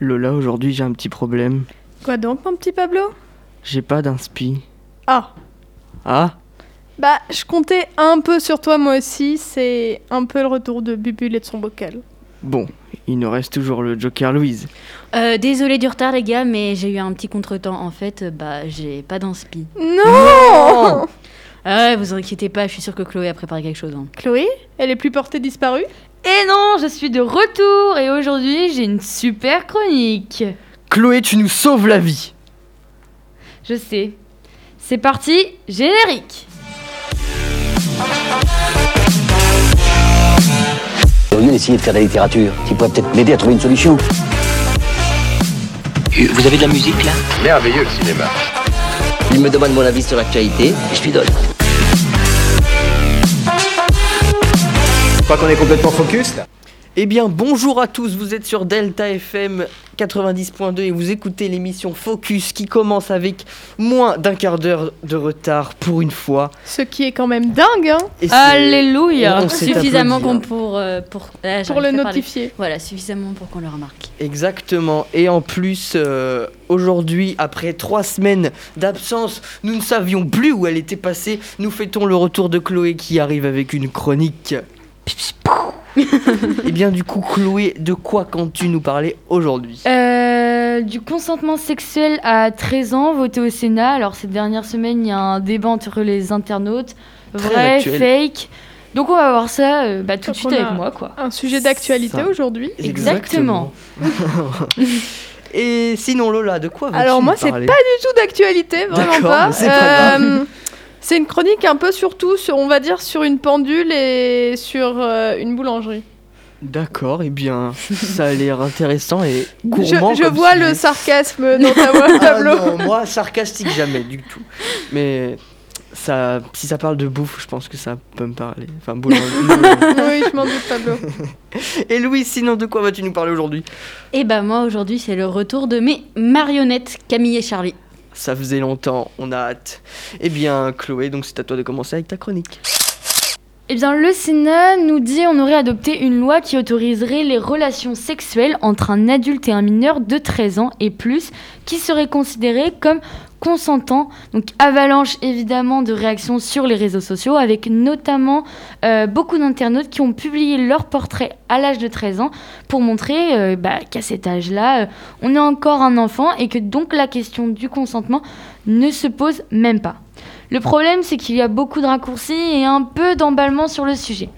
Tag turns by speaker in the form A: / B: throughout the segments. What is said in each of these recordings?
A: Lola, aujourd'hui j'ai un petit problème.
B: Quoi donc, mon petit Pablo?
A: J'ai pas d'inspi.
B: Ah,
A: Ah
B: bah, je comptais un peu sur toi, moi aussi. C'est un peu le retour de Bubule et de son bocal.
A: Bon, il nous reste toujours le Joker Louise.
C: Euh, désolé du retard les gars, mais j'ai eu un petit contretemps. En fait, bah j'ai pas d'inspi.
B: Non
C: Ah ouais, vous inquiétez pas, je suis sûre que Chloé a préparé quelque chose. hein.
B: Chloé, elle est plus portée disparue?
D: Et non, je suis de retour et aujourd'hui j'ai une super chronique.
A: Chloé, tu nous sauves la vie
D: Je sais. C'est parti, générique.
E: Au lieu d'essayer de faire de la littérature, tu pourrais peut-être m'aider à trouver une solution.
F: Vous avez de la musique là?
G: Merveilleux le cinéma.
E: Il me demande mon avis sur l'actualité et je lui donne.
G: Crois qu'on est complètement focus là.
A: Eh bien, bonjour à tous, vous êtes sur Delta FM 90.2 et vous écoutez l'émission Focus qui commence avec moins d'un quart d'heure de retard pour une fois.
B: Ce qui est quand même dingue, hein
A: Et
D: Alléluia.
A: On
C: Suffisamment qu'on pour euh, pour ah,
B: Pour le notifier.
C: Voilà, suffisamment pour qu'on le remarque.
A: Exactement. Et en plus, euh, aujourd'hui, après trois semaines d'absence, nous ne savions plus où elle était passée. Nous fêtons le retour de Chloé qui arrive avec une chronique. Et bien du coup, Chloé, de quoi comptes-tu nous parler aujourd'hui?
D: Euh, du consentement sexuel à 13 ans voté au Sénat. Alors cette dernière semaine, il y a un débat entre les internautes,
A: Très
D: vrai,
A: actuel.
D: fake. Donc on va voir ça euh, bah, tout de suite avec moi quoi.
B: Un sujet d'actualité aujourd'hui.
D: Exactement.
A: Et sinon, Lola, de quoi veux-tu
B: Alors moi, c'est
A: parler?
B: pas du tout d'actualité, vraiment
A: D'accord,
B: pas.
A: mais c'est pas
B: Euh, c'est une chronique un peu surtout, sur, on va dire, sur une pendule et sur euh, une boulangerie.
A: D'accord, et bien, ça a l'air intéressant et
B: Je,
A: gourmand.
B: je
A: comme
B: vois le sarcasme dans ta voix,
A: Ah
B: Pablo.
A: non, moi, sarcastique jamais du tout. Mais ça, si ça parle de bouffe, je pense que ça peut me parler. Enfin, boulangerie.
B: oui, je m'en doute, Pablo.
A: et Louis, sinon, de quoi vas-tu nous parler aujourd'hui?
C: Et bah moi aujourd'hui c'est le retour de mes marionnettes Camille et Charlie.
A: Ça faisait longtemps, on a hâte. Eh bien, Chloé, donc c'est à toi de commencer avec ta chronique.
D: Eh bien, le Sénat nous dit on aurait adopté une loi qui autoriserait les relations sexuelles entre un adulte et un mineur de 13 ans et plus, qui serait considéré comme consentant. Donc, avalanche évidemment de réactions sur les réseaux sociaux, avec notamment euh, beaucoup d'internautes qui ont publié leur portrait à l'âge de 13 ans pour montrer euh, bah, qu'à cet âge-là, euh, on est encore un enfant et que donc la question du consentement ne se pose même pas. Le problème, c'est qu'il y a beaucoup de raccourcis et un peu d'emballement sur le sujet.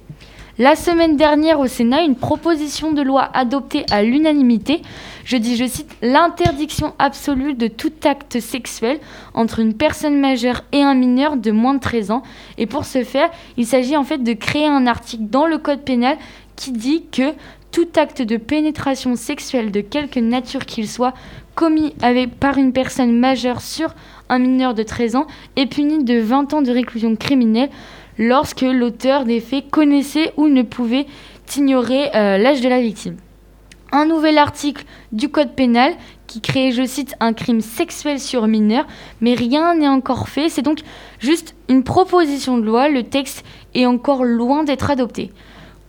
D: La semaine dernière au Sénat, une proposition de loi adoptée à l'unanimité, je dis, je cite, l'interdiction absolue de tout acte sexuel entre une personne majeure et un mineur de moins de 13 ans. Et pour ce faire, il s'agit en fait de créer un article dans le Code pénal qui dit que tout acte de pénétration sexuelle de quelque nature qu'il soit commis par une personne majeure sur un mineur de 13 ans est puni de 20 ans de réclusion criminelle lorsque l'auteur des faits connaissait ou ne pouvait ignorer euh, l'âge de la victime. Un nouvel article du Code pénal qui crée, je cite, un crime sexuel sur mineur, mais rien n'est encore fait. C'est donc juste une proposition de loi. Le texte est encore loin d'être adopté.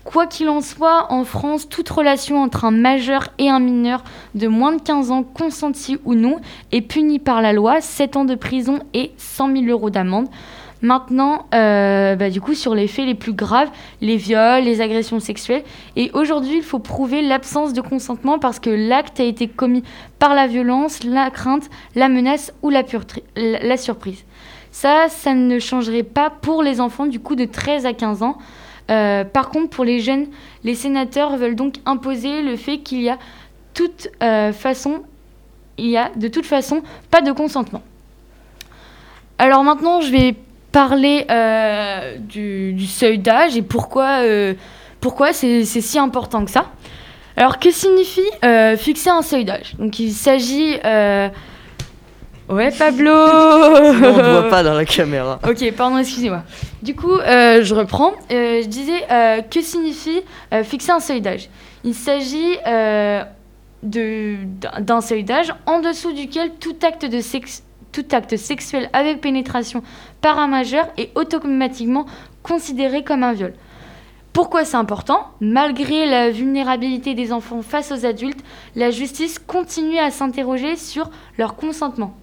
D: Quoi qu'il en soit, en France, toute relation entre un majeur et un mineur de moins de 15 ans, consenti ou non, est punie par la loi, 7 ans de prison et 100 000 euros d'amende. Maintenant, euh, bah, du coup, sur les faits les plus graves, les viols, les agressions sexuelles. Et aujourd'hui, il faut prouver l'absence de consentement parce que l'acte a été commis par la violence, la crainte, la menace ou la, surprise. Ça, ça ne changerait pas pour les enfants du coup de 13 à 15 ans. Euh, par contre, pour les jeunes, les sénateurs veulent donc imposer le fait qu'il y a euh, y a de toute façon pas de consentement. Alors maintenant, je vais parler euh, du, du seuil d'âge et pourquoi, euh, pourquoi c'est c'est si important que ça. Alors, que signifie euh, fixer un seuil d'âge? Donc, il s'agit. Ouais, Pablo
A: on ne voit pas dans la caméra.
D: Ok, pardon, excusez-moi. Du coup, je reprends. Je disais, que signifie fixer un seuil d'âge? Il s'agit de- d'un d'un seuil d'âge en dessous duquel tout acte, de sexe, tout acte sexuel avec pénétration par un majeur est automatiquement considéré comme un viol. Pourquoi c'est important? Malgré la vulnérabilité des enfants face aux adultes, la justice continue à s'interroger sur leur consentement.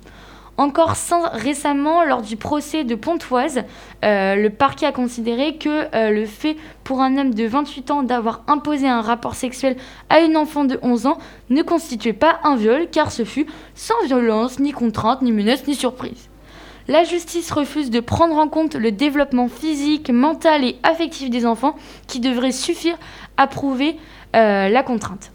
D: Encore récemment, lors du procès de Pontoise, euh, le parquet a considéré que euh, le fait pour un homme de 28 ans d'avoir imposé un rapport sexuel à une enfant de 11 ans ne constituait pas un viol, car ce fut sans violence, ni contrainte, ni menace, ni surprise. La justice refuse de prendre en compte le développement physique, mental et affectif des enfants qui devrait suffire à prouver euh, la contrainte.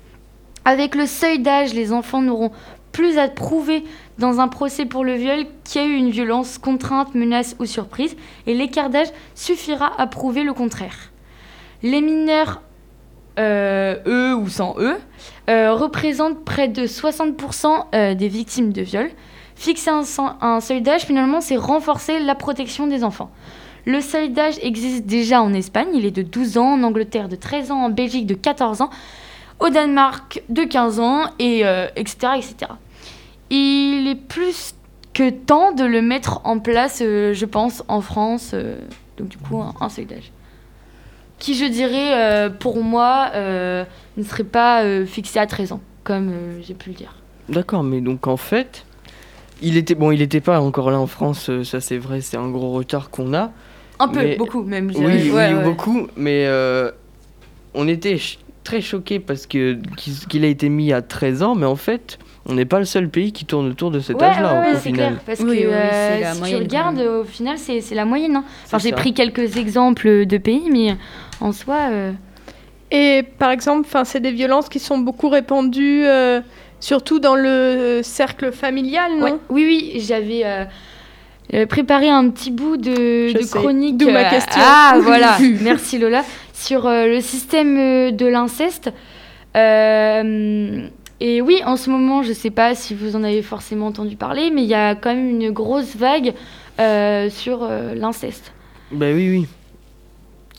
D: Avec le seuil d'âge, les enfants n'auront plus à prouver dans un procès pour le viol qu'il y a eu une violence, contrainte, menace ou surprise, et l'écart d'âge suffira à prouver le contraire. Les mineurs, eux ou sans eux, euh, représentent près de 60% euh, des victimes de viol. Fixer un, un seuil d'âge, finalement, c'est renforcer la protection des enfants. Le seuil d'âge existe déjà en Espagne, il est de 12 ans, en Angleterre de 13 ans, en Belgique de 14 ans, au Danemark de 15 ans, et euh, etc., etc. Il est plus que temps de le mettre en place, euh, je pense, en France, euh, donc du coup, un, un seuil d'âge. Qui, je dirais, pour moi, ne serait pas fixé à 13 ans, comme j'ai pu le dire.
A: D'accord, mais donc en fait, il était bon, il n'était pas encore là en France, ça c'est vrai, c'est un gros retard qu'on a.
D: Un peu,
A: Mais-
D: beaucoup même. je
A: Oui, oui,
D: Ouais, ouais.
A: beaucoup, mais on était très choqués parce que qu'il a été mis à 13 ans, mais en fait, on n'est pas le seul pays qui tourne autour de cet
D: Ouais,
A: âge-là
D: ouais, ouais,
A: au
D: c'est
A: final.
D: clair. Parce
C: Oui,
D: que
C: oui,
D: euh,
C: la
D: si
C: moyenne,
D: tu regardes, au final, c'est c'est la moyenne. hein. Enfin, j'ai pris quelques exemples de pays, mais en soi. euh,
B: Et par exemple, c'est des violences qui sont beaucoup répandues, euh, surtout dans le cercle familial, non?
D: Ouais. Oui, oui, j'avais. euh, euh, préparé un petit bout de, chronique.
B: D'où ma question.
D: Ah, voilà. Merci Lola. Sur euh, le système euh, de l'inceste. Euh, et oui, en ce moment, je ne sais pas si vous en avez forcément entendu parler, mais il y a quand même une grosse vague euh, sur euh, l'inceste.
A: Bah oui, oui.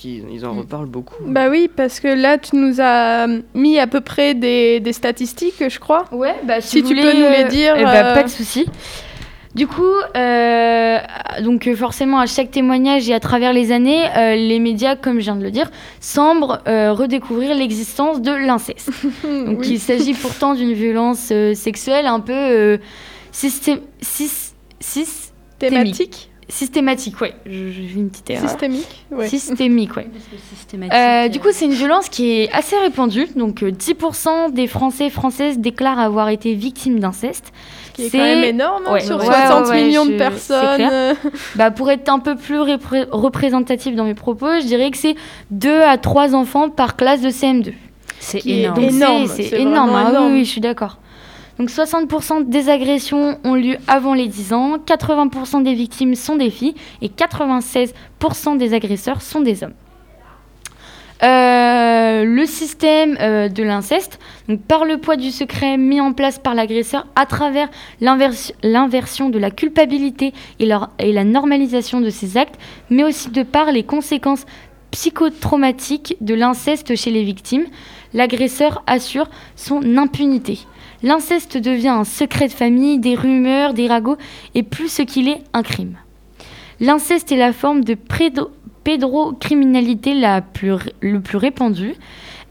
A: Ils, ils
D: Mm.
A: en reparlent beaucoup.
B: Bah oui, parce que là, tu nous as mis à peu près des, des statistiques, je crois.
D: Ouais, bah si,
B: Si
D: vous
B: tu
D: voulez,
B: peux nous les
D: euh,
B: dire,
D: eh bah,
B: euh,
D: pas de souci. Du coup, euh, donc euh, forcément à chaque témoignage et à travers les années, euh, les médias, comme je viens de le dire, semblent euh, redécouvrir l'existence de l'inceste. Donc
B: Oui.
D: il s'agit pourtant d'une violence euh, sexuelle un peu euh, systé- sys- sys-
B: Thématique,
D: systématique, ouais. Je- J'ai une petite erreur.
B: systémique. Ouais.
D: Systémique, ouais.
C: Systématique.
D: Euh, du coup, c'est une violence qui est assez répandue. Donc, euh, 10% des Français et Françaises déclarent avoir été victimes d'inceste.
B: Qui est
D: c'est-
B: quand même énorme, hein,
D: Ouais.
B: sur
D: Ouais,
B: 60
D: ouais, ouais,
B: millions
D: je-
B: de personnes.
D: Bah, pour être un peu plus repré- représentatif dans mes propos, je dirais que c'est 2 à 3 enfants par classe de CM2.
C: C'est
B: est
C: énorme.
D: Donc, c'est-
B: Énorme,
D: Ah oui,
B: énorme.
D: oui, je suis d'accord. Donc 60% des agressions ont lieu avant les 10 ans, 80% des victimes sont des filles et 96% des agresseurs sont des hommes. Euh, le système euh, de l'inceste, par le poids du secret mis en place par l'agresseur à travers l'invers- l'inversion de la culpabilité et, la normalisation de ces actes, mais aussi de par les conséquences psychotraumatiques de l'inceste chez les victimes, l'agresseur assure son impunité. L'inceste devient un secret de famille, des rumeurs, des ragots, et plus ce qu'il est, un crime. L'inceste est la forme de pédrocriminalité la plus, le plus répandue.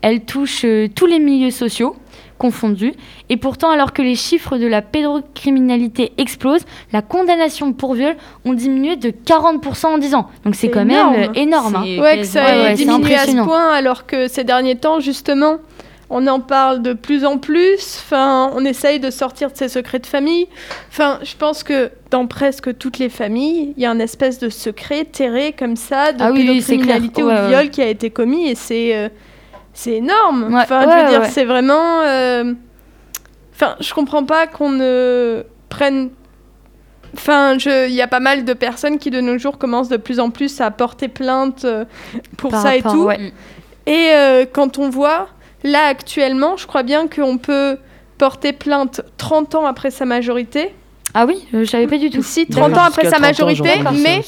D: Elle touche euh, tous les milieux sociaux confondus. Et pourtant, alors que les chiffres de la pédrocriminalité explosent, la condamnation pour viol ont diminué de 40% en 10 ans. Donc c'est quand
B: énorme.
D: même euh, énorme. hein.
B: Ouais, que ça
D: Ouais, ouais,
B: diminué à ce point, alors que ces derniers temps, justement, on en parle de plus en plus. Enfin, on essaye de sortir de ces secrets de famille. Enfin, je pense que dans presque toutes les familles, il y a un espèce de secret terré comme ça, de
D: Ah oui, oui,
B: ou
D: Ouais,
B: de
D: ouais.
B: viol qui a été commis, et c'est euh, c'est énorme.
D: Ouais,
B: Enfin, je veux dire,
D: ouais.
B: c'est vraiment. euh, Enfin, je comprends pas qu'on ne prenne Enfin, je- il y a pas mal de personnes qui de nos jours commencent de plus en plus à porter plainte euh, pour
D: Par
B: ça et tout.
D: ouais.
B: Et euh, quand on voit, là actuellement, je crois bien qu'on peut porter plainte 30 ans après sa majorité.
D: Ah oui, euh, je savais pas du tout.
B: Si, 30 ans après sa
A: 30 ans,
B: majorité, mais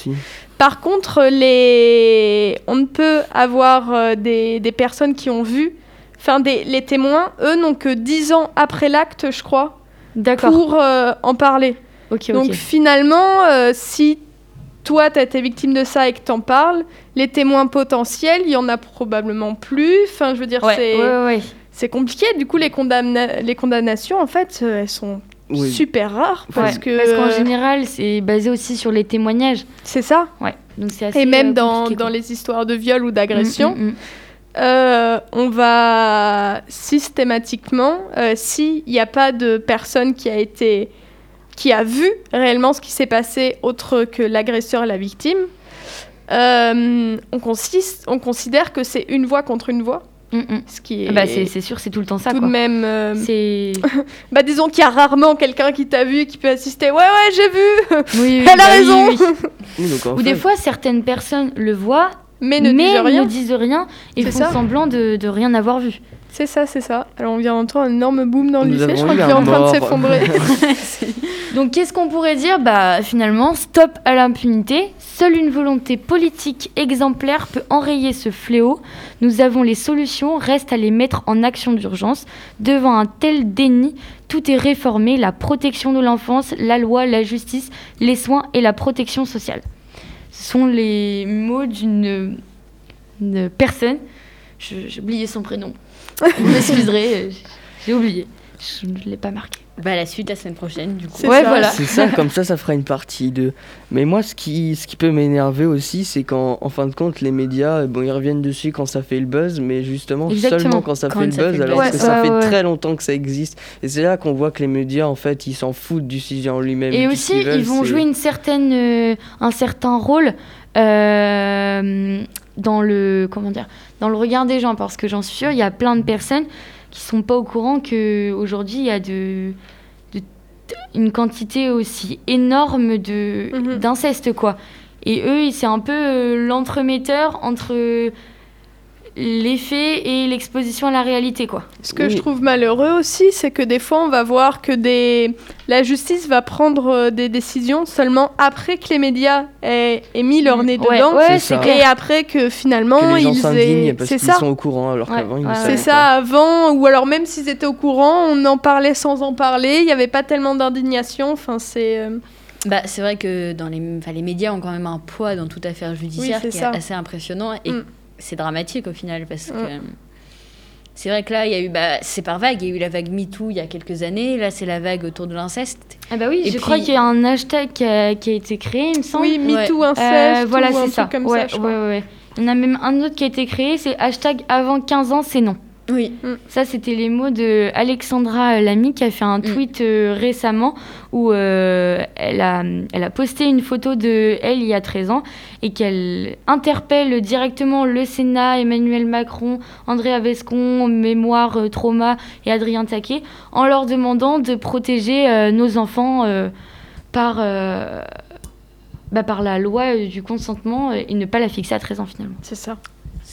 B: par contre, les... on ne peut avoir euh, des, des personnes qui ont vu, enfin des, les témoins, eux n'ont que 10 ans après l'acte, je crois,
D: D'accord.
B: pour euh, en parler. Donc finalement, euh, si toi, tu as été victime de ça et que t'en parles, les témoins potentiels, il y en a probablement plus. Enfin, je veux dire,
D: Ouais,
B: c'est
D: ouais, ouais.
B: c'est compliqué. Du coup, les, condamna- les condamnations, en fait, euh, elles sont
A: Oui.
B: super rares parce
D: Ouais,
B: que
D: Parce qu'en général, c'est basé aussi sur les témoignages.
B: c'est ça.
D: Ouais. Donc c'est assez
B: Et même
D: euh,
B: dans, dans les histoires de viol ou d'agression,
D: Mm, mm, mm.
B: euh, on va systématiquement, euh, s'il n'y a pas de personne qui a été, qui a vu réellement ce qui s'est passé autre que l'agresseur et la victime, euh, on, consiste, on considère que c'est une voix contre une voix,
D: Mm, mm.
B: ce qui est
D: Ah Bah, c'est c'est sûr, c'est tout le temps ça.
B: tout
D: quoi.
B: de même. euh,
D: C'est.
B: bah disons qu'il y a rarement quelqu'un qui t'a vu et qui peut assister. Ouais ouais j'ai vu,
D: Oui, oui,
B: Elle a
D: bah
B: raison.
D: oui. Ou des fois, certaines personnes le voient,
B: mais ne
D: mais
B: disent rien.
D: ne disent rien et font
B: ça.
D: semblant de, de rien avoir vu.
B: C'est ça c'est ça. Alors on vient d'entendre un énorme boom dans le
A: Nous
B: lycée. Je crois qu'il est en train de s'effondrer.
D: Donc, qu'est-ce qu'on pourrait dire Bah, finalement, stop à l'impunité. Seule une volonté politique exemplaire peut enrayer ce fléau. Nous avons les solutions, reste à les mettre en action d'urgence. Devant un tel déni, tout est réformé la protection de l'enfance, la loi, la justice, les soins et la protection sociale. Ce sont les mots d'une une personne. J'ai oublié son prénom. Vous m'excuserez, euh, j'ai oublié. Je ne l'ai pas marqué.
C: Bah, la suite la semaine prochaine, du coup.
B: C'est
D: Ouais,
B: ça.
D: voilà.
A: C'est ça, comme ça, ça fera une partie 2. Mais moi, ce qui, ce qui peut m'énerver aussi, c'est qu'en en fin de compte, les médias, bon, ils reviennent dessus quand ça fait le buzz, mais justement,
D: Exactement.
A: seulement quand ça
C: Quand
A: fait le
C: ça fait
A: buzz, alors que
B: Ouais,
A: ça
D: ouais,
A: fait
D: ouais.
A: très longtemps que ça existe. Et c'est là qu'on voit que les médias, en fait, ils s'en foutent du sujet en lui-même.
D: Et aussi, ils vont jouer une certaine, euh, un certain rôle euh, dans le comment dire, dans le regard des gens, parce que j'en suis sûre, il y a plein de personnes qui sont pas au courant que aujourd'hui il y a de, de- une quantité aussi énorme de
B: Mhm.
D: d'inceste quoi. Et eux, c'est un peu euh, l'entremetteur entre les faits et l'exposition à la réalité quoi.
B: Ce que
A: Oui.
B: je trouve malheureux aussi, c'est que des fois, on va voir que des... la justice va prendre euh, des décisions seulement après que les médias aient, aient mis leur nez
D: Ouais,
B: dedans.
D: ouais,
A: C'est.
B: Et après que finalement,
A: que les gens
B: ils aient...
A: parce qu'ils
B: ça.
A: sont au courant, alors
D: Ouais,
A: qu'avant, ils
B: C'est
A: pas.
B: ça avant, ou alors même s'ils étaient au courant, on en parlait sans en parler, il n'y avait pas tellement d'indignation. Enfin, c'est. euh,
C: Bah, c'est vrai que dans les, médias ont quand même un poids dans toute affaire judiciaire
B: c'est
C: qui
B: ça.
C: est assez impressionnant et
B: Mm.
C: C'est dramatique au final parce
B: Mm.
C: que c'est vrai que là, il y a eu, bah, c'est par vague, il y a eu la vague MeToo il y a quelques années, là c'est la vague autour de l'inceste.
D: Ah bah oui,
C: Et
D: je crois qu'il y a un hashtag qui a, qui a été créé, il me semble.
B: Oui,
C: Ouais.
B: MeToo, inceste,
D: Euh, voilà,
B: ou un
D: c'est
B: truc
D: ça.
B: comme
D: ouais,
B: ça, je
D: ouais,
B: crois.
D: ouais. Il y en a même un autre qui a été créé, c'est hashtag avant 15 ans, c'est non.
C: Oui.
D: Ça, c'était les mots de Alexandra Lamy qui a fait un tweet euh, récemment où euh, elle, a, elle a posté une photo de elle il y a 13 ans et qu'elle interpelle directement le Sénat, Emmanuel Macron, André Avescon, Mémoire, euh, Trauma et Adrien Taquet en leur demandant de protéger euh, nos enfants euh, par, euh, bah, par la loi euh, du consentement et ne pas la fixer à 13 ans finalement.
B: C'est ça.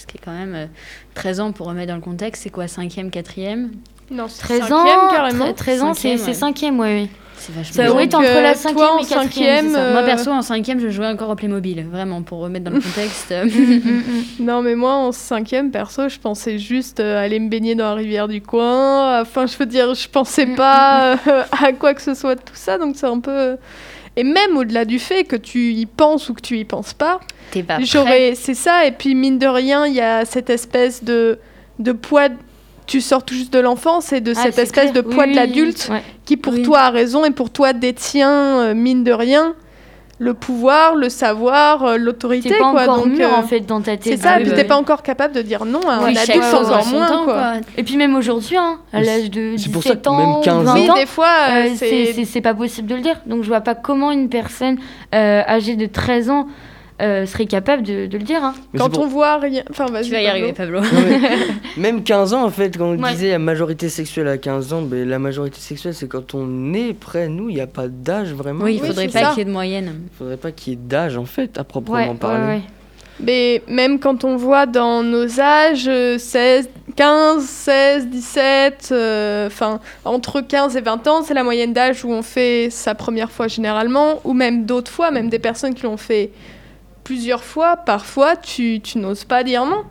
C: Ce qui est quand même euh, 13 ans pour remettre dans le contexte, c'est quoi 5e, 4e
B: Non, c'est
D: 13
B: cinquième,
D: ans,
B: carrément.
D: tre- 13 ans, c'est
C: Cinquième,
D: c'est
C: ouais.
D: 5e, ouais, oui.
C: C'est vachement
D: Ça été
B: Donc,
D: entre
B: euh,
D: la
B: toi,
D: 5e
B: en
D: et 4e.
B: cinquième,
D: c'est ça.
B: euh,
C: Moi perso, en 5e, je jouais encore au Playmobil, vraiment, pour remettre dans le contexte.
D: Mm, mm, mm.
B: Non, mais moi, en cinquième, perso, je pensais juste euh, aller me baigner dans la rivière du coin. Enfin, je veux dire, je pensais pas euh, à quoi que ce soit de tout ça. Donc, c'est un peu... Et même au-delà du fait que tu y penses ou que tu y penses pas, j'aurais... C'est ça. Et puis, mine de rien, il y a cette espèce de, de poids... Tu sors tout juste de l'enfance et de
D: Ah,
B: cette espèce
D: clair.
B: de poids
D: Oui,
B: de l'adulte qui, pour
C: Oui.
B: toi, a raison et pour toi, détient, euh, mine de rien, le pouvoir, le savoir, euh, l'autorité.
D: T'es pas
B: quoi.
D: encore
B: Donc,
D: mûr
B: euh,
D: en fait dans ta tête.
B: c'est ça, et puis
C: bah
B: t'es pas encore capable de dire non à un
C: Oui,
B: adulte
C: en
B: encore moins.
C: temps,
B: quoi.
C: quoi.
D: Et puis même aujourd'hui, hein, à l'âge de
A: C'est pour ça
D: 17
A: que
D: ans,
A: même 15
D: ou
A: ans-
D: 20
B: Oui,
D: ans,
B: des fois,
D: euh, c'est pas possible de le dire. Donc je vois pas comment une personne euh, âgée de 13 ans euh, serait capable de, de le dire. hein.
B: Quand
A: pour-
B: on voit rien... Enfin, vas-y,
C: Tu vas y
B: Pablo.
C: arriver, Pablo.
A: Même 15 ans, en fait, quand on
D: Ouais.
A: disait la majorité sexuelle à 15 ans, ben, la majorité sexuelle, c'est quand on est près, nous, il n'y a pas d'âge vraiment.
C: Oui, il faudrait pas qu'il y ait de moyenne.
A: Il faudrait pas qu'il y ait d'âge, en fait, à proprement
D: Ouais,
A: parler.
D: ouais.
B: Mais même quand on voit dans nos âges, euh, 16, 15, 16, 17, euh, enfin, entre 15 et 20 ans, c'est la moyenne d'âge où on fait sa première fois généralement, ou même d'autres fois, même des personnes qui l'ont fait plusieurs fois, parfois, tu, tu n'oses pas dire non.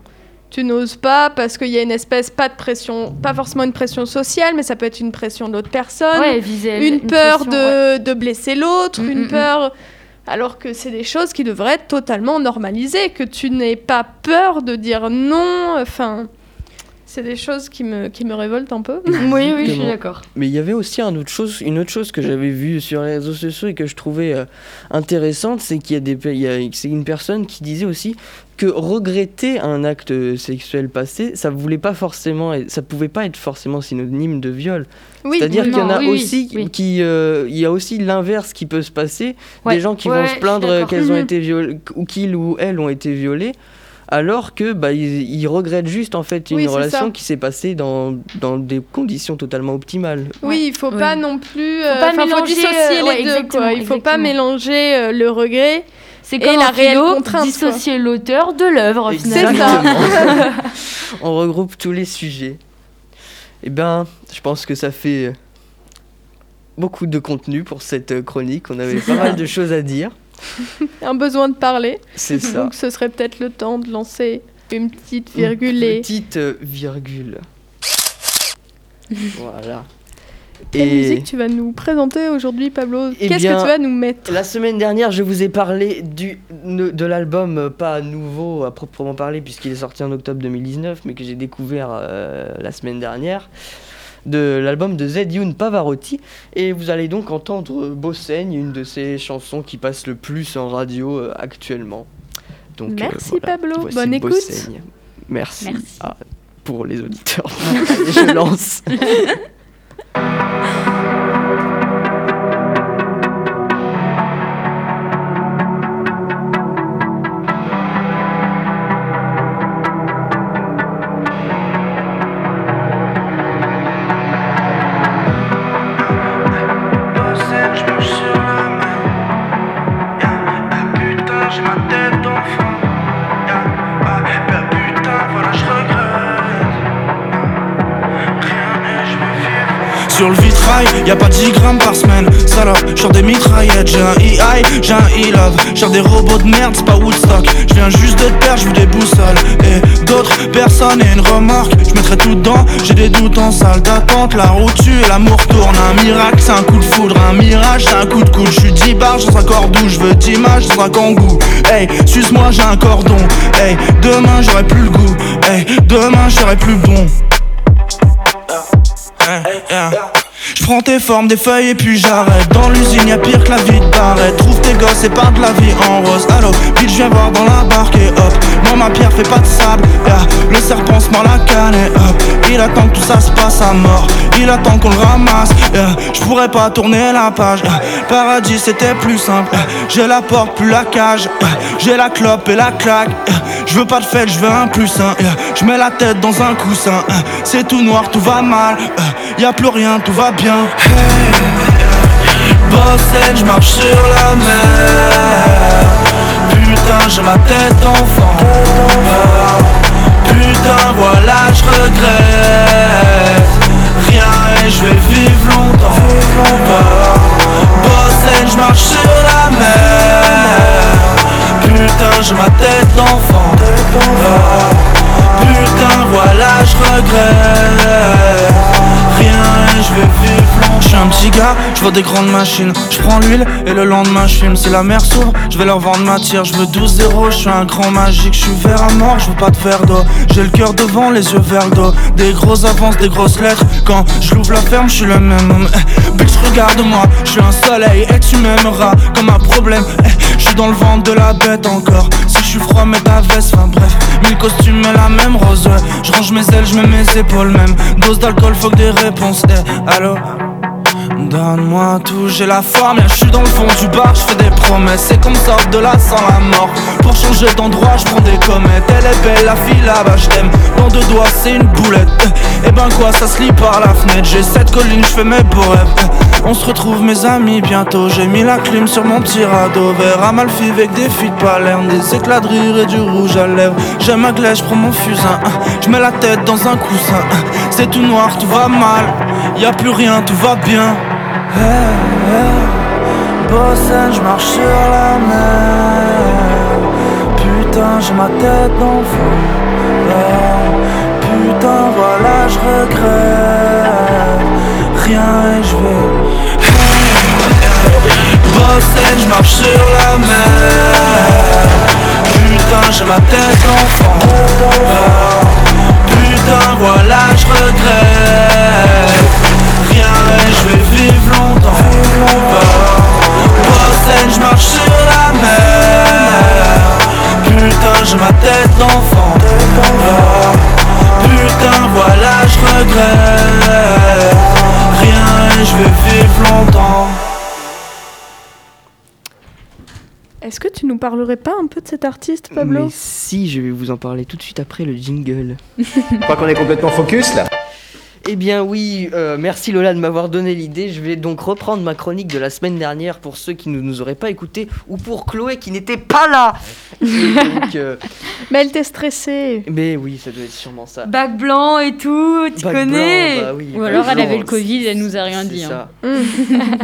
B: Tu n'oses pas parce qu'il y a une espèce, pas de pression, pas forcément une pression sociale, mais ça peut être une pression de l'autre personne,
D: Ouais, visuel,
B: une, peur
D: pression, ouais.
B: de, de blesser l'autre,
D: Mm,
B: une
D: mm,
B: peur. Alors que c'est des choses qui devraient être totalement normalisées, que tu n'aies pas peur de dire non. Enfin, c'est des choses qui me, qui me révoltent un peu.
D: Oui, oui, je suis d'accord.
A: Mais il y avait aussi un autre chose, une autre chose que j'avais vue sur les réseaux sociaux et que je trouvais euh, intéressante, c'est qu'il y a des pe- il y a- c'est une personne qui disait aussi que regretter un acte sexuel passé, ça voulait pas forcément, ça pouvait pas être forcément synonyme de viol.
B: Oui,
A: C'est-à-dire
D: oui,
A: qu'il y en a
D: oui,
A: aussi
D: oui.
A: qui, euh, il y a aussi l'inverse qui peut se passer,
D: Ouais,
A: des gens qui
D: ouais,
A: vont
D: ouais,
A: se plaindre qu'elles ont
B: Mhm.
A: été violées, ou qu'ils ou elles ont été violées. Alors que bah, ils, ils regrettent juste en fait une
B: Oui,
A: relation
B: ça.
A: qui s'est passée dans, dans des conditions totalement optimales.
B: Oui, il faut
D: Ouais.
B: pas non plus.
D: Faut pas mélanger,
B: dissocier
D: euh,
B: les
D: ouais,
B: deux. Quoi. Il faut pas mélanger euh, le regret.
D: C'est
B: Et
D: comme
B: la
D: en
B: réelle
D: dissocier l'auteur de l'œuvre
B: C'est
D: finalement.
B: ça.
A: On regroupe tous les sujets. Eh bien, je pense que ça fait beaucoup de contenu pour cette euh, chronique. On avait pas mal de choses à dire.
B: un besoin de parler.
A: C'est ça.
B: Donc ce serait peut-être le temps de lancer une petite virgule et
A: Petite euh, virgule. voilà.
B: quelle
A: Et
B: musique tu vas nous présenter aujourd'hui, Pablo?
A: Eh
B: Qu'est-ce que tu vas nous mettre?
A: la semaine dernière, je vous ai parlé du, de l'album euh, pas nouveau à proprement parler, puisqu'il est sorti en octobre 2019, mais que j'ai découvert euh, la semaine dernière, de l'album de Zedune Pavarotti. Et vous allez donc entendre Bossaigne, une de ses chansons qui passe le plus en radio euh, actuellement. Donc, euh,
B: Merci,
A: voilà.
B: Pablo.
A: Voici
B: Bonne écoute.
A: Merci,
C: Merci.
A: à- pour les auditeurs. Allez, je lance.
H: Sur le vitrail, y a pas 10 grammes par semaine. Salope, genre des mitraillettes. J'ai un EI, j'ai un E-Love. Genre des robots de merde, c'est pas Woodstock. Je viens juste de te perdre, j'veux des boussoles. Et d'autres personnes et une remorque. Je mettrai tout dedans, j'ai des doutes en salle d'attente. La route tue et l'amour tourne. Un miracle, c'est un coup de foudre. Un mirage, c'est un coup de coude. J'suis 10 barges dans un corps doux. J'veux 10 images dans un kangou. Hey, suce-moi, j'ai un cordon. Hey, demain j'aurai plus le goût. Hey, demain j'aurai plus bon. Yeah. Je prends tes formes, des feuilles et puis j'arrête Dans l'usine y'a pire que la vie de barrette Trouve tes gosses et peins de la vie en rose Allo, bitch viens voir dans la barque et hop Non ma pierre fait pas de sable. Le serpent se mord la canne et hop Il attend que tout ça se passe à mort Il attend qu'on le ramasse yeah. Je pourrais pas tourner la page. Paradis c'était plus simple. J'ai la porte plus la cage. J'ai la clope et la claque. Je veux pas de fête, je veux un plus un. Je mets la tête dans un coussin. C'est tout noir, tout va mal yeah. Y a plus rien, tout va bien. Hey. Je marche sur la mer. Putain, j'ai ma tête d'enfant Putain, voilà, je regrette. Rien et je vais vivre longtemps. Bossette, je marche sur la mer. Putain, j'ai ma tête d'enfant Putain, voilà, je regrette Je vais vivre Je suis un petit gars, je vois des grandes machines Je prends l'huile et le lendemain je filme. Si la mer s'ouvre, je vais leur vendre ma tire. Je veux 12 zéros, je suis un grand magique Je suis vert à mort, je veux pas de verre d'eau. J'ai le cœur devant, les yeux le dos Des grosses avances, des grosses lettres. Quand je l'ouvre la ferme, je suis le même. Homme Eh, Bitch regarde-moi, je suis un soleil et tu m'aimeras Comme un problème, eh, je suis dans le ventre de la bête encore. Si je suis froid, mets ta veste, enfin bref Mille costumes et la même rose. Je range mes ailes, je mets mes épaules même. Dose d'alcool, faut que des réponses eh, Allô? Donne-moi tout, j'ai la forme, je suis dans le fond du bar, je fais des promesses, c'est comme ça de là sans la mort. Pour changer d'endroit, je prends des comètes, elle est belle, la fille là-bas, je t'aime. Dans deux doigts, c'est une boulette. Eh ben quoi, ça se lit par la fenêtre, j'ai cette colline, je fais mes. Eh, On se retrouve mes amis bientôt, j'ai mis la clim sur mon petit radeau, vert à Malfi avec des filles de Palerme, des éclats de rire et du rouge à lèvres. J'aime ma glaive, je prends mon fusain, je mets la tête dans un coussin. C'est tout noir, tout va mal, y a plus rien, tout va bien. Hey, hey, Bossen, je marche sur la mer. Putain, j'ai ma tête temps, voilà, je regrette rien et je veux. Bosser, je marche sur la mer. Putain, j'ai ma tête d'enfant. Putain, voilà, je regrette rien et je vais vivre longtemps. Bosser, je marche sur la mer. Putain, j'ai ma tête d'enfant putain, voilà, je regrette rien je vais vivre longtemps.
B: Est-ce que tu nous parlerais pas un peu de cet artiste, Pablo?
A: Si, je vais vous en parler tout de suite après le jingle.
G: Je crois qu'on est complètement focus là.
A: Eh bien oui, euh, merci Lola de m'avoir donné l'idée. Je vais donc reprendre ma chronique de la semaine dernière pour ceux qui ne nous auraient pas écoutés ou pour Chloé qui n'était pas là. Donc, euh,
B: Mais elle était stressée.
A: mais oui, ça doit être sûrement ça.
D: Bac blanc et tout, tu
A: Bac
D: connais
A: blanc, bah oui,
C: Ou alors elle avait le Covid, elle nous a rien dit. hein.
A: ça.
B: Hum.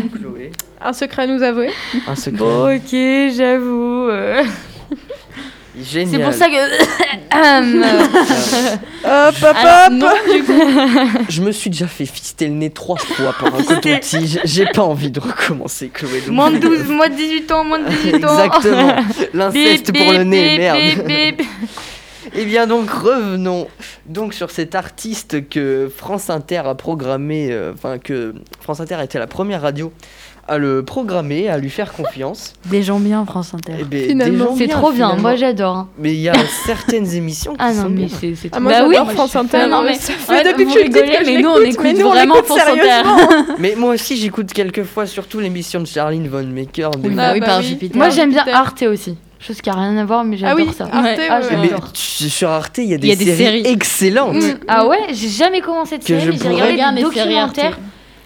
A: Chloé,
B: Un secret à nous avouer.
A: un secret.
D: Bon, ok, j'avoue.
A: Génial.
D: C'est pour ça que.
B: Hop, hop,
C: Alors,
B: hop
C: non, du coup,
A: Je me suis déjà fait fister le nez trois fois par un coton-tige. J'ai pas envie de recommencer, Chloé. donc-
D: moins de 12, moins de 18 ans, moins de 18 ans.
A: Exactement. L'inceste pour le nez,
D: bip,
A: merde.
D: bip, bip.
A: Eh bien donc revenons donc sur cet artiste que France Inter a programmé, euh, enfin que France Inter a été la première radio à le programmer, à lui faire confiance.
C: Des gens bien, France Inter.
A: Eh ben,
B: Finalement.
D: C'est trop bien,
A: finalement.
D: moi j'adore. hein.
A: Mais il y a certaines émissions qui
D: Ah
A: sont
D: non, mais
A: bien.
D: c'est
B: Ah, moi
C: Bah oui.
B: France Inter.
C: Non, mais-
B: ça fait
C: Ouais,
B: depuis que je suis petite
C: rigolez,
B: que je
C: mais nous, on écoute
B: mais nous on
C: vraiment France Inter.
B: sérieusement.
A: Mais moi aussi j'écoute quelquefois surtout l'émission de Charline Von Maker. des-
C: Oui,
B: Ah,
C: bah oui,
B: bah
C: par
B: oui.
D: Moi j'aime bien. Arte aussi. Chose qui a rien à voir, mais
B: Ah
D: j'adore
B: oui,
D: ça.
B: Arte,
C: Ouais.
D: Ah.
A: Mais sur Arte, il y a des,
C: Il y a des
A: séries,
C: séries.
A: excellentes.
B: Mm.
D: Ah ouais, j'ai jamais commencé de série, j'ai regardé des
C: séries Arte.
D: documentaires.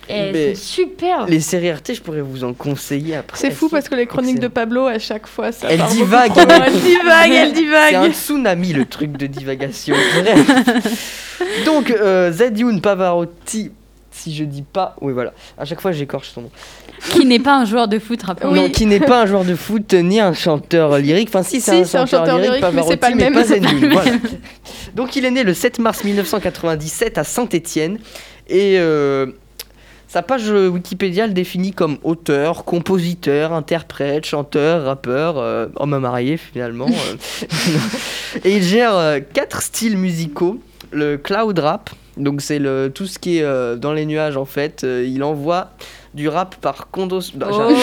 A: Mais-
D: c'est super.
A: Les séries Arte, je pourrais vous en conseiller après.
B: C'est fou parce que les chroniques de. Pablo, à chaque fois, ça
A: Elle divague,
B: trop
A: elle est-
B: Elle divague, elle
A: C'est un
B: divague.
A: tsunami le truc de divagation. Donc euh, Zedioun Pavarotti, si je dis pas, oui voilà, à chaque fois j'écorche son nom.
C: Qui n'est pas un joueur de foot, rappelons
B: Oui.
A: Non, qui n'est pas un joueur de foot ni un chanteur lyrique. Enfin si, c'est
B: Si,
A: un, chanteur,
B: chanteur
A: lyrique,
B: lyrique, mais c'est pas le même.
A: pas Zedioun. voilà. Donc il est né le 7 mars 1997 à Saint-Étienne et euh, sa page Wikipédia le définit comme auteur, compositeur, interprète, chanteur, rappeur, euh, homme à marier finalement. euh. et il gère euh, quatre styles musicaux. Le cloud rap, donc c'est le tout ce qui est dans les nuages en fait. Il envoie du rap par condos. Non, j'arrête.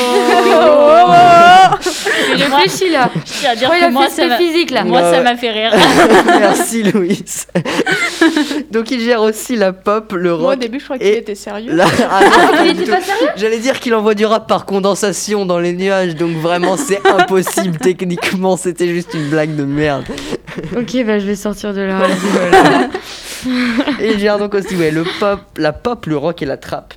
D: Il réfléchit là.
C: Je tiens à dire que moi, ça m'a...
D: physique là.
C: moi, ça m'a fait rire.
A: Merci Louise. donc il gère aussi la pop, le
B: Moi, au
A: rock.
B: début, je crois qu'il était sérieux.
A: la- Ah, non,
D: Ah, il était pas sérieux
A: J'allais dire qu'il envoie du rap par condensation dans les nuages, donc vraiment c'est impossible techniquement, c'était juste une blague de merde.
D: Ok, bah je vais sortir de là.
A: Et il gère donc aussi ouais, le pop, la pop, le rock et la trap.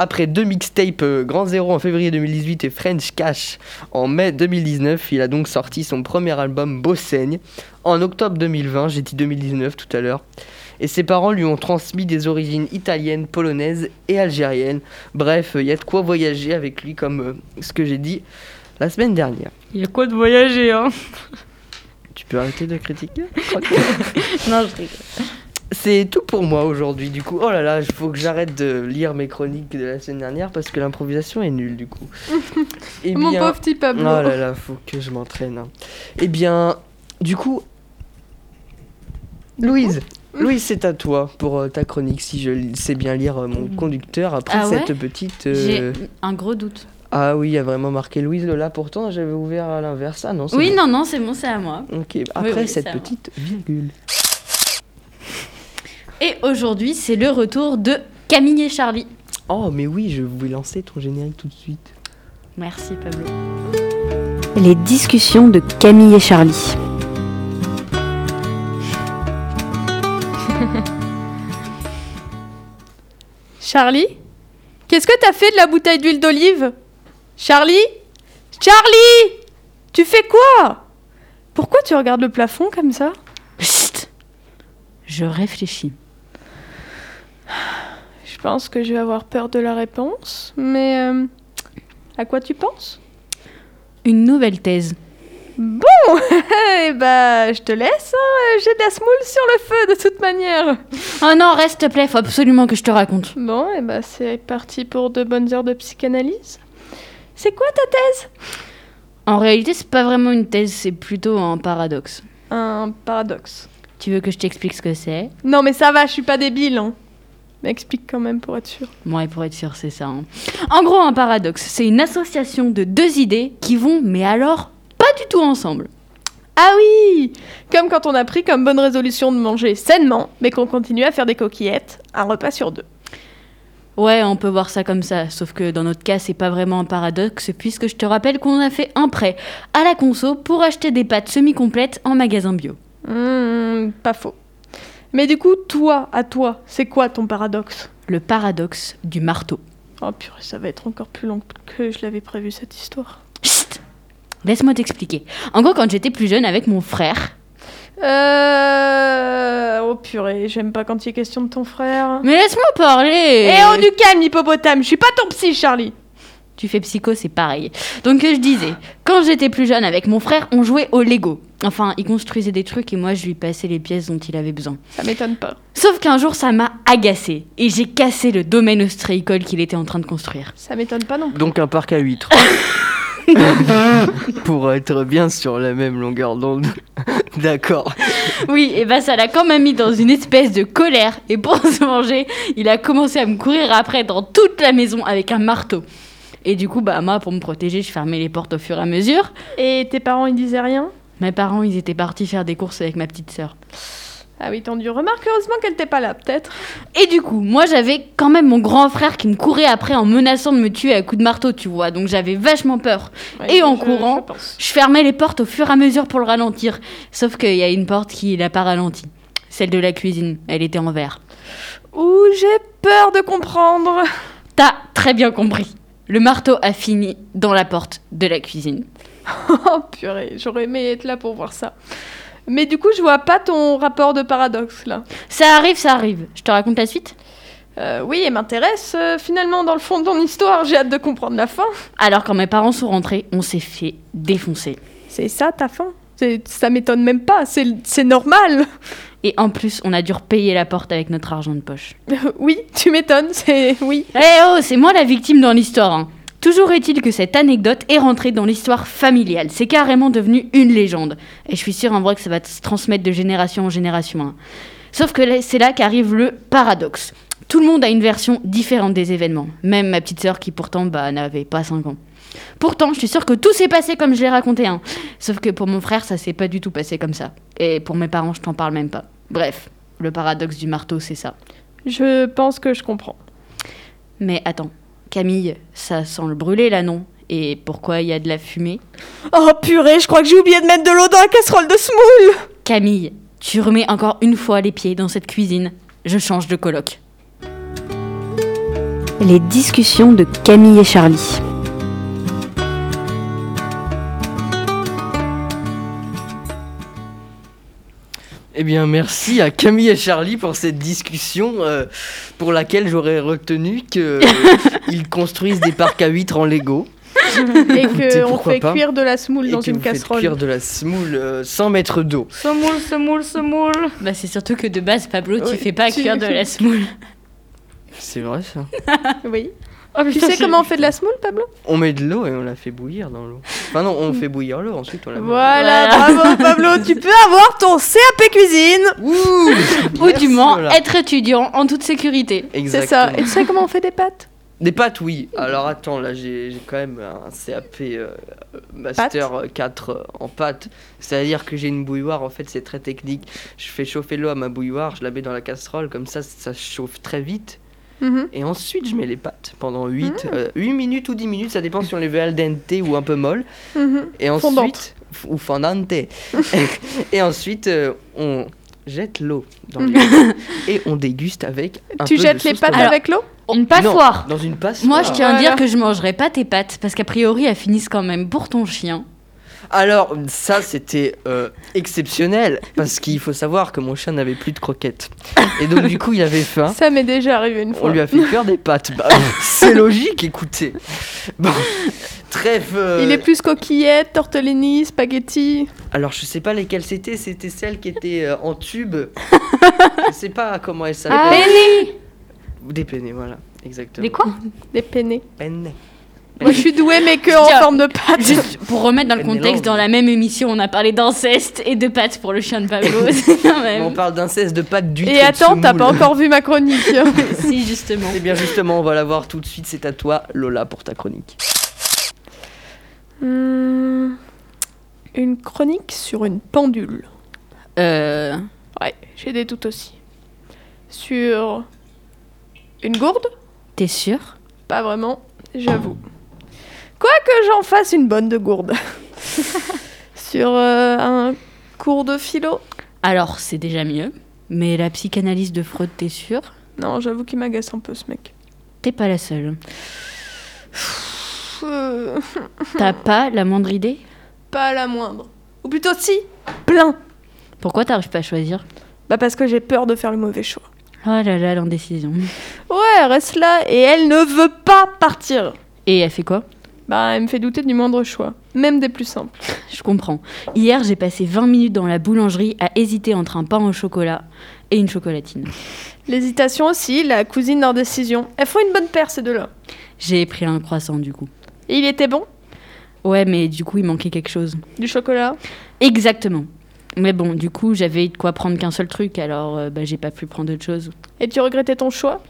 A: Après deux mixtapes euh, Grand Zéro en février 2018 et French Cash en mai 2019, il a donc sorti son premier album Bossaigne en octobre 2020, j'ai dit 2019 tout à l'heure. Et ses parents lui ont transmis des origines italiennes, polonaises et algériennes. Bref, il y a de quoi voyager avec lui comme euh, ce que j'ai dit la semaine dernière.
C: Il y a quoi de voyager, hein
A: Tu peux arrêter de critiquer?
C: Non, je rigole.
A: C'est tout pour moi aujourd'hui du coup. Oh là là, il faut que j'arrête de lire mes chroniques de la semaine dernière parce que l'improvisation est nulle du coup. Eh
B: Mon
A: bien-
B: pauvre petit Pablo.
A: Oh là là, faut que je m'entraîne. hein. Eh bien, du coup, Louise, Louise, c'est à toi pour euh, ta chronique si je sais bien lire euh, mon conducteur après
C: Ah ouais
A: cette petite. euh,
C: J'ai un gros doute.
A: Ah oui, il y a vraiment marqué Louise là. Pourtant, j'avais ouvert à l'inverse. Ah non. c'est
C: Oui,
A: bon.
C: non, non, c'est bon, c'est à moi.
A: Ok. Après
C: oui,
A: cette petite virgule.
C: Et aujourd'hui, c'est le retour de Camille et Charlie.
A: Oh mais oui, je voulais lancer ton générique tout de suite.
C: Merci, Pablo.
I: Les discussions de Camille et Charlie.
B: Charlie Qu'est-ce que t'as fait de la bouteille d'huile d'olive? Charlie? Charlie Tu fais quoi? Pourquoi tu regardes le plafond comme ça?
C: Chut Je réfléchis.
B: Je pense que je vais avoir peur de la réponse, mais euh, à quoi tu penses?
C: Une nouvelle thèse.
B: Bon, eh bah je te laisse, hein, j'ai de la semoule sur le feu de toute manière.
C: Oh non, reste, s'il te plaît, faut absolument que je te raconte.
B: Bon, et bah c'est parti pour de bonnes heures de psychanalyse. C'est quoi ta thèse?
C: En réalité, c'est pas vraiment une thèse, c'est plutôt un paradoxe.
B: Un paradoxe.
C: Tu veux que je t'explique ce que c'est?
B: Non mais ça va, je suis pas débile. Hein. Mais explique quand même pour être sûr.
C: Moi, pour être sûr, c'est ça. hein. En gros, un paradoxe, c'est une association de deux idées qui vont, mais alors, pas du tout ensemble.
B: Ah oui Comme quand on a pris comme bonne résolution de manger sainement, mais qu'on continue à faire des coquillettes, un repas sur deux.
C: Ouais, on peut voir ça comme ça, sauf que dans notre cas, c'est pas vraiment un paradoxe, puisque je te rappelle qu'on a fait un prêt à la conso pour acheter des pâtes semi-complètes en magasin bio.
B: Hmm, pas faux. Mais du coup, toi, à toi, c'est quoi ton paradoxe?
C: Le paradoxe du marteau.
B: Oh purée, ça va être encore plus long que je l'avais prévu cette histoire.
C: Chut Laisse-moi t'expliquer. En gros, quand j'étais plus jeune avec mon frère.
B: Euh... Oh purée, j'aime pas quand il est question de ton frère.
C: Mais laisse-moi parler
B: Eh oh, du calme, hippopotame, je suis pas ton psy, Charlie
C: Tu fais psycho, c'est pareil. Donc, je disais, quand j'étais plus jeune avec mon frère, on jouait au Lego. Enfin, il construisait des trucs et moi, je lui passais les pièces dont il avait besoin.
B: Ça m'étonne pas.
C: Sauf qu'un jour, ça m'a agacé et j'ai cassé le domaine ostréicole qu'il était en train de construire.
B: Ça m'étonne pas non plus.
A: Donc un parc à huîtres. Pour être bien sur la même longueur d'onde. D'accord.
C: Oui, et bah ça l'a quand même mis dans une espèce de colère. Et pour se venger, il a commencé à me courir après dans toute la maison avec un marteau. Et du coup, bah moi, pour me protéger, je fermais les portes au fur et à mesure.
B: Et tes parents, ils disaient rien?
C: Mes parents, ils étaient partis faire des courses avec ma petite sœur.
B: Ah oui, tendu. Remarque heureusement qu'elle t'est pas là, peut-être.
C: Et du coup, moi j'avais quand même mon grand frère qui me courait après en menaçant de me tuer à coups de marteau, tu vois. Donc j'avais vachement peur.
B: Ouais,
C: Et en
B: je-
C: courant,
B: je.
C: Je fermais les portes au fur et à mesure pour le ralentir. Sauf qu'il y a une porte qui l'a pas ralenti. Celle de la cuisine. Elle était en verre.
B: Ouh, j'ai peur de comprendre.
C: T'as très bien compris. Le marteau a fini dans la porte de la cuisine.
B: Oh purée, j'aurais aimé être là pour voir ça. Mais du coup, je vois pas ton rapport de paradoxe là.
C: Ça arrive, ça arrive. Je te raconte la suite?
B: Euh, oui, elle m'intéresse euh, finalement dans le fond de ton histoire. J'ai hâte de comprendre la fin.
C: Alors quand mes parents sont rentrés, on s'est fait défoncer.
B: C'est ça ta fin? Ça m'étonne même pas, c'est normal.
C: Et en plus, on a dû repayer la porte avec notre argent de poche.
B: oui, tu m'étonnes, c'est. Oui.
C: Eh oh, c'est moi la victime dans l'histoire. hein. Toujours est-il que cette anecdote est rentrée dans l'histoire familiale. C'est carrément devenu une légende. Et je suis sûre en vrai que ça va se transmettre de génération en génération. hein. Sauf que c'est là qu'arrive le paradoxe. Tout le monde a une version différente des événements. Même ma petite sœur qui pourtant bah, n'avait pas 5 ans. Pourtant, je suis sûre que tout s'est passé comme je l'ai raconté. hein. Sauf que pour mon frère, ça s'est pas du tout passé comme ça. Et pour mes parents, je t'en parle même pas. Bref, le paradoxe du marteau, c'est ça.
B: Je pense que je comprends.
C: Mais attends, Camille, ça sent le brûler là, non? Et pourquoi il y a de la fumée?
B: Oh purée, je crois que j'ai oublié de mettre de l'eau dans la casserole de semoule.
C: Camille, tu remets encore une fois les pieds dans cette cuisine. Je change de coloc.
I: Les discussions de Camille et Charlie.
A: Eh bien, merci à Camille et Charlie pour cette discussion euh, pour laquelle j'aurais retenu qu'ils construisent des parcs à huîtres en Lego.
B: Et qu'on fait
A: pas.
B: cuire de la semoule
A: et
B: dans
A: que
B: une
A: vous
B: casserole.
A: cuire de la semoule euh, sans mettre d'eau.
D: Semoule, semoule, semoule.
C: Bah c'est surtout que de base, Pablo, tu
B: Oui,
C: fais pas
B: tu-
C: cuire de la semoule.
A: C'est vrai ça.
B: Oui.
D: Oh,
B: Tu sais comment on fait de la semoule, Pablo?
A: On met de l'eau et on la fait bouillir dans l'eau. Enfin non, on fait bouillir l'eau, ensuite on la met.
B: Voilà,
C: Voilà.
B: bravo Pablo, tu peux avoir ton CAP cuisine.
A: Ouh
C: Ou du moins, être étudiant en toute sécurité.
B: C'est ça. Et tu sais comment on fait des pâtes?
A: Des pâtes, oui. Alors attends, là j'ai quand même un CAP euh, Master 4 euh, en pâtes. C'est-à-dire que j'ai une bouilloire, en fait c'est très technique. Je fais chauffer l'eau à ma bouilloire, je la mets dans la casserole, comme ça ça chauffe très vite.
B: Mhm.
A: Et ensuite je mets les pâtes pendant 8, 8 minutes ou 10 minutes, ça dépend si on les veut al dente ou un peu molle.
B: Mhm.
A: Et ensuite,
B: Fondante.
A: ou fondante. et ensuite euh, on jette l'eau dans les et on déguste avec un
B: Tu
A: peu
B: jettes
A: de
B: les pâtes
A: tomate.
B: avec l'eau
D: Une
A: Non,
D: passoire.
A: dans une passoire.
C: Moi, je tiens à dire que je mangerai pas tes pâtes, parce qu'a priori, elles finissent quand même pour ton chien.
A: Alors, ça, c'était euh, exceptionnel, parce qu'il faut savoir que mon chien n'avait plus de croquettes. Et donc, du coup, il avait faim.
B: Ça m'est déjà arrivé une
A: On
B: fois.
A: lui a fait cuire des pâtes. Bah, c'est logique, écoutez. Bon, trêve. euh,
B: Il est plus coquillette, tortellini, spaghetti.
A: Alors, je sais pas lesquelles c'était. C'était celles qui étaient euh, en tube. je sais pas comment elles s'appellent.
D: Ah,
A: Des penne, voilà. Exactement.
D: Des quoi?
B: Des penne.
A: Penne.
B: Moi, je suis douée, mais que en forme de pâte.
C: Juste pour remettre dans le contexte, dans la même émission, on a parlé d'inceste et de pâtes pour le chien de Pablo.
A: On parle d'inceste de pâtes d'huîtres.
B: Et attends, t'as pas encore vu ma chronique.
C: si, justement.
A: Eh bien, justement, on va la voir tout de suite. C'est à toi, Lola, pour ta chronique.
B: Hmm, Une chronique sur une pendule.
C: Euh.
B: Ouais, j'ai des doutes aussi. Sur une gourde?
C: T'es sûr?
B: Pas vraiment, j'avoue. Que j'en fasse une bonne de gourde. Sur euh, un cours de philo
C: Alors, c'est déjà mieux. Mais la psychanalyse de Freud, t'es sûr
B: Non, j'avoue qu'il m'agace un peu ce mec.
C: T'es pas la seule.
B: Euh,
C: T'as pas la moindre idée?
B: Pas la moindre. Ou plutôt si, plein.
C: Pourquoi t'arrives pas à choisir?
B: Bah parce que j'ai peur de faire le mauvais choix.
C: Oh là là, l'indécision.
B: Ouais, elle reste là et elle ne veut pas partir.
C: Et elle fait quoi?
B: Bah, elle me fait douter du moindre choix, même des plus simples.
C: Je comprends. Hier, j'ai passé 20 minutes dans la boulangerie à hésiter entre un pain au chocolat et une chocolatine.
B: L'hésitation aussi, la cousine d'indécision. Elles font une bonne paire ces deux-là.
C: J'ai pris un croissant du coup.
B: Et il était bon?
C: Ouais, mais du coup, il manquait quelque chose.
B: Du chocolat?
C: Exactement. Mais bon, du coup, j'avais de quoi prendre qu'un seul truc, alors euh, bah, j'ai pas pu prendre autre chose.
B: Et tu regrettais ton choix?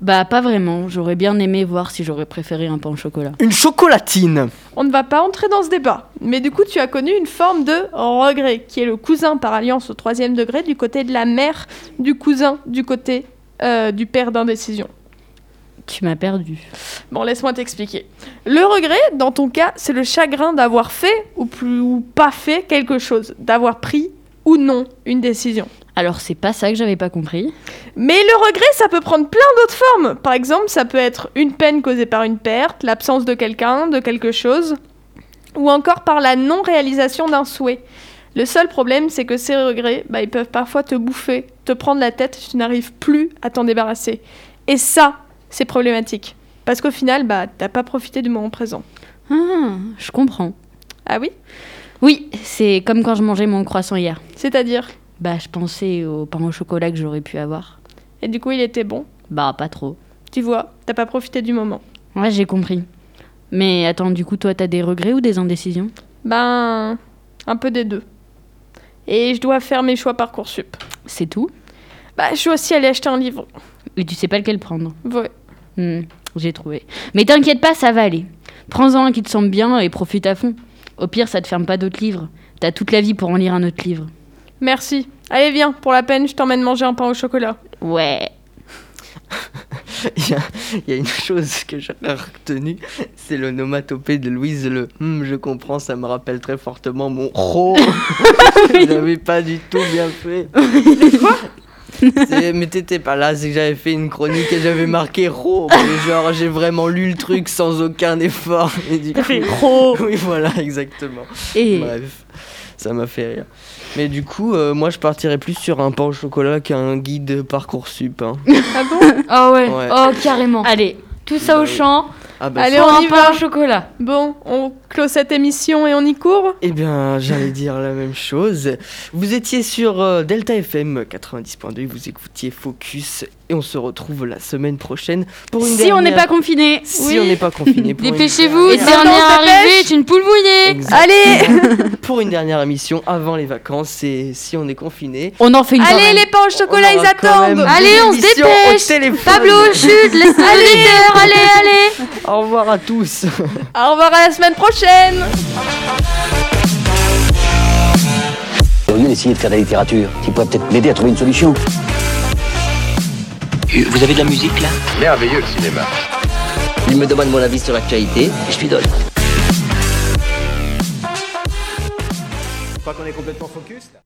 C: Bah, pas vraiment. J'aurais bien aimé voir si j'aurais préféré un pain au chocolat.
A: Une chocolatine
B: On ne va pas entrer dans ce débat. Mais du coup, tu as connu une forme de regret, qui est le cousin par alliance au troisième degré du côté de la mère du cousin du côté euh, du père d'indécision.
C: Tu m'as perdu.
B: Bon, laisse-moi t'expliquer. Le regret, dans ton cas, c'est le chagrin d'avoir fait ou, plus, ou pas fait quelque chose, d'avoir pris ou non une décision.
C: Alors, c'est pas ça que j'avais pas compris.
B: Mais le regret, ça peut prendre plein d'autres formes. Par exemple, ça peut être une peine causée par une perte, l'absence de quelqu'un, de quelque chose, ou encore par la non-réalisation d'un souhait. Le seul problème, c'est que ces regrets, bah, ils peuvent parfois te bouffer, te prendre la tête, tu n'arrives plus à t'en débarrasser. Et ça, c'est problématique. Parce qu'au final, bah, t'as pas profité du moment présent.
C: Ah, je comprends.
B: Ah oui?
C: Oui, c'est comme quand je mangeais mon croissant hier.
B: C'est-à-dire?
C: Bah, je pensais au pain au chocolat que j'aurais pu avoir.
B: Et du coup, il était bon?
C: Bah, pas trop.
B: Tu vois, t'as pas profité du moment.
C: Ouais, j'ai compris. Mais attends, du coup, toi, t'as des regrets ou des indécisions?
B: Ben, un peu des deux. Et je dois faire mes choix Parcoursup.
C: C'est tout?
B: Bah, je suis aussi allée acheter un livre.
C: Et tu sais pas lequel prendre
B: Ouais.
C: Hmm, j'ai trouvé. Mais t'inquiète pas, ça va aller. Prends-en un qui te semble bien et profite à fond. Au pire, ça te ferme pas d'autres livres. T'as toute la vie pour en lire un autre livre.
B: Merci. Allez, viens, pour la peine, je t'emmène manger un pain au chocolat.
C: Ouais.
A: Il y, a, il y a une chose que j'ai retenue, c'est l'onomatopée de Louise. Le Hum, je comprends, ça me rappelle très fortement mon ro. Je l'avais pas du tout bien fait. Quoi? Mais t'étais pas là, c'est que j'avais fait une chronique et j'avais marqué ro. Mais genre, j'ai vraiment lu le truc sans aucun effort. Et du coup,
C: Ro.
A: Oui, voilà, exactement.
C: Et
A: Bref, ça m'a fait rire. Mais du coup, euh, moi je partirais plus sur un pain au chocolat qu'un guide Parcoursup. Hein.
B: Ah bon?
D: Oh ouais,
A: Ouais.
D: oh carrément.
C: allez,
D: Tout ça
A: Bah
D: au
A: oui. Ah bah,
B: Allez, on y va.
D: au chocolat.
B: Bon, on clôt cette émission et on y court?
A: Eh bien, j'allais dire la même chose. Vous étiez sur euh, Delta FM 90.2, vous écoutiez Focus et on se retrouve la semaine prochaine pour une
C: si on n'est
A: dernière-
C: pas confiné.
A: si
B: Oui.
A: on n'est pas confiné. pour une
D: Dépêchez-vous,
A: dernière-
D: dernière arrivée est une poule mouillée.
B: Allez
A: pour une dernière émission avant les vacances et si on est confiné.
C: On en fait une
B: Allez, les pains au chocolat, ils attendent
D: Allez, on se dépêche. Pablo, chute, laisse l'auditeur, allez, allez.
A: Au revoir à tous.
B: Au revoir à la semaine prochaine
E: Au lieu d'essayer de faire de la littérature, tu pourrais peut-être m'aider à trouver une solution.
J: Vous avez de la musique là
G: Merveilleux le cinéma.
J: Il me demande mon avis sur l'actualité et je lui donne.
G: Je crois qu'on est complètement focus là.